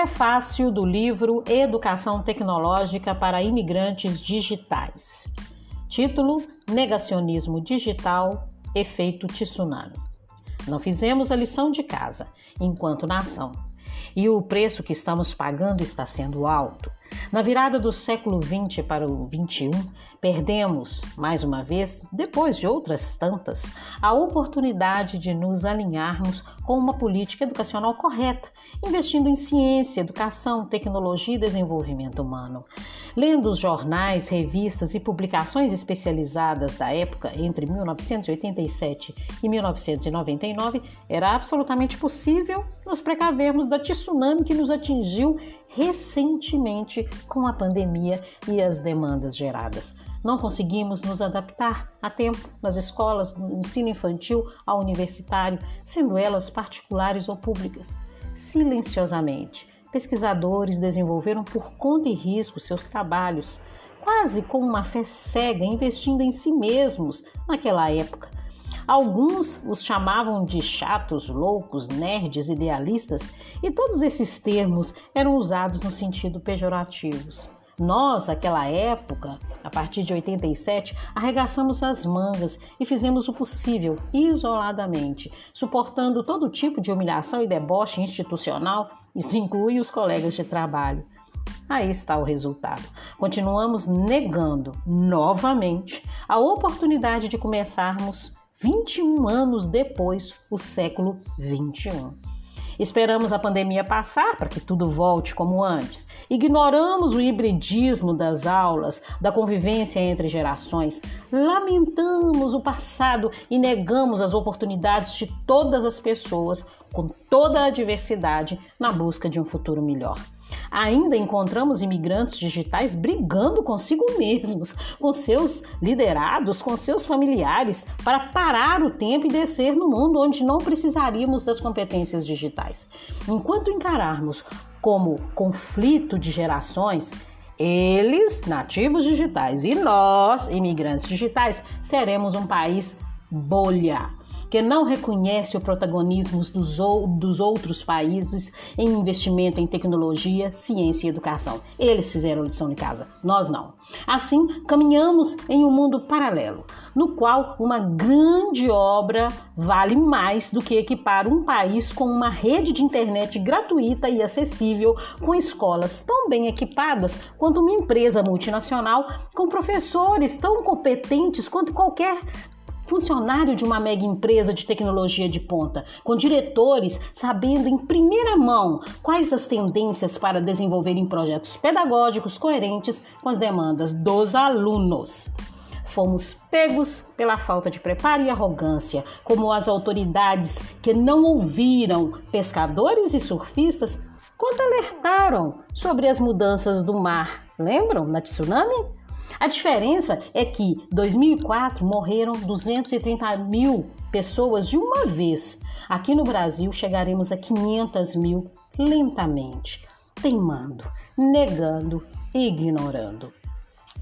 Prefácio do livro Educação Tecnológica para Imigrantes Digitais. Título: Negacionismo Digital Efeito Tsunami. Não fizemos a lição de casa enquanto nação. E o preço que estamos pagando está sendo alto. Na virada do século XX para o XXI, perdemos, mais uma vez, depois de outras tantas, a oportunidade de nos alinharmos com uma política educacional correta, investindo em ciência, educação, tecnologia e desenvolvimento humano. Lendo os jornais, revistas e publicações especializadas da época, entre 1987 e 1999, era absolutamente possível nos precavermos da tsunami que nos atingiu recentemente com a pandemia e as demandas geradas. Não conseguimos nos adaptar a tempo nas escolas, no ensino infantil ao universitário, sendo elas particulares ou públicas. Silenciosamente, pesquisadores desenvolveram por conta e risco seus trabalhos, quase com uma fé cega, investindo em si mesmos naquela época. Alguns os chamavam de chatos, loucos, nerds, idealistas, e todos esses termos eram usados no sentido pejorativos. Nós, naquela época, a partir de 87, arregaçamos as mangas e fizemos o possível isoladamente, suportando todo tipo de humilhação e deboche institucional, isso inclui os colegas de trabalho. Aí está o resultado. Continuamos negando novamente a oportunidade de começarmos 21 anos depois o século 21. Esperamos a pandemia passar para que tudo volte como antes. Ignoramos o hibridismo das aulas, da convivência entre gerações. Lamentamos o passado e negamos as oportunidades de todas as pessoas, com toda a diversidade, na busca de um futuro melhor. Ainda encontramos imigrantes digitais brigando consigo mesmos, com seus liderados, com seus familiares, para parar o tempo e descer no mundo onde não precisaríamos das competências digitais. Enquanto encararmos como conflito de gerações, eles, nativos digitais, e nós, imigrantes digitais, seremos um país bolha que não reconhece o protagonismo dos, dos outros países em investimento em tecnologia, ciência e educação. Eles fizeram a lição de casa, nós não. Assim, caminhamos em um mundo paralelo, no qual uma grande obra vale mais do que equipar um país com uma rede de internet gratuita e acessível, com escolas tão bem equipadas quanto uma empresa multinacional, com professores tão competentes quanto qualquer funcionário de uma mega empresa de tecnologia de ponta, com diretores sabendo em primeira mão quais as tendências para desenvolverem projetos pedagógicos coerentes com as demandas dos alunos. Fomos pegos pela falta de preparo e arrogância, como as autoridades que não ouviram pescadores e surfistas quando alertaram sobre as mudanças do mar. Lembram na tsunami? A diferença é que 2004 morreram 230 mil pessoas de uma vez. Aqui no Brasil chegaremos a 500 mil lentamente, teimando, negando e ignorando.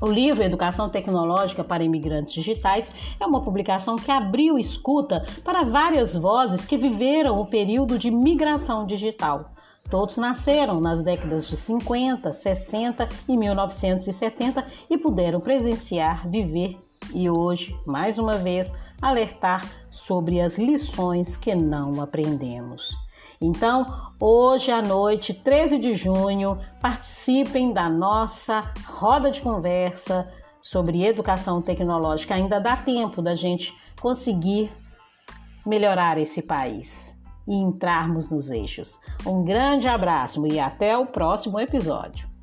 O livro Educação Tecnológica para Imigrantes Digitais é uma publicação que abriu escuta para várias vozes que viveram o período de migração digital. Todos nasceram nas décadas de 50, 60 e 1970 e puderam presenciar, viver e hoje, mais uma vez, alertar sobre as lições que não aprendemos. Então, hoje à noite, 13 de junho, participem da nossa roda de conversa sobre educação tecnológica. Ainda dá tempo da gente conseguir melhorar esse país e entrarmos nos eixos. Um grande abraço e até o próximo episódio.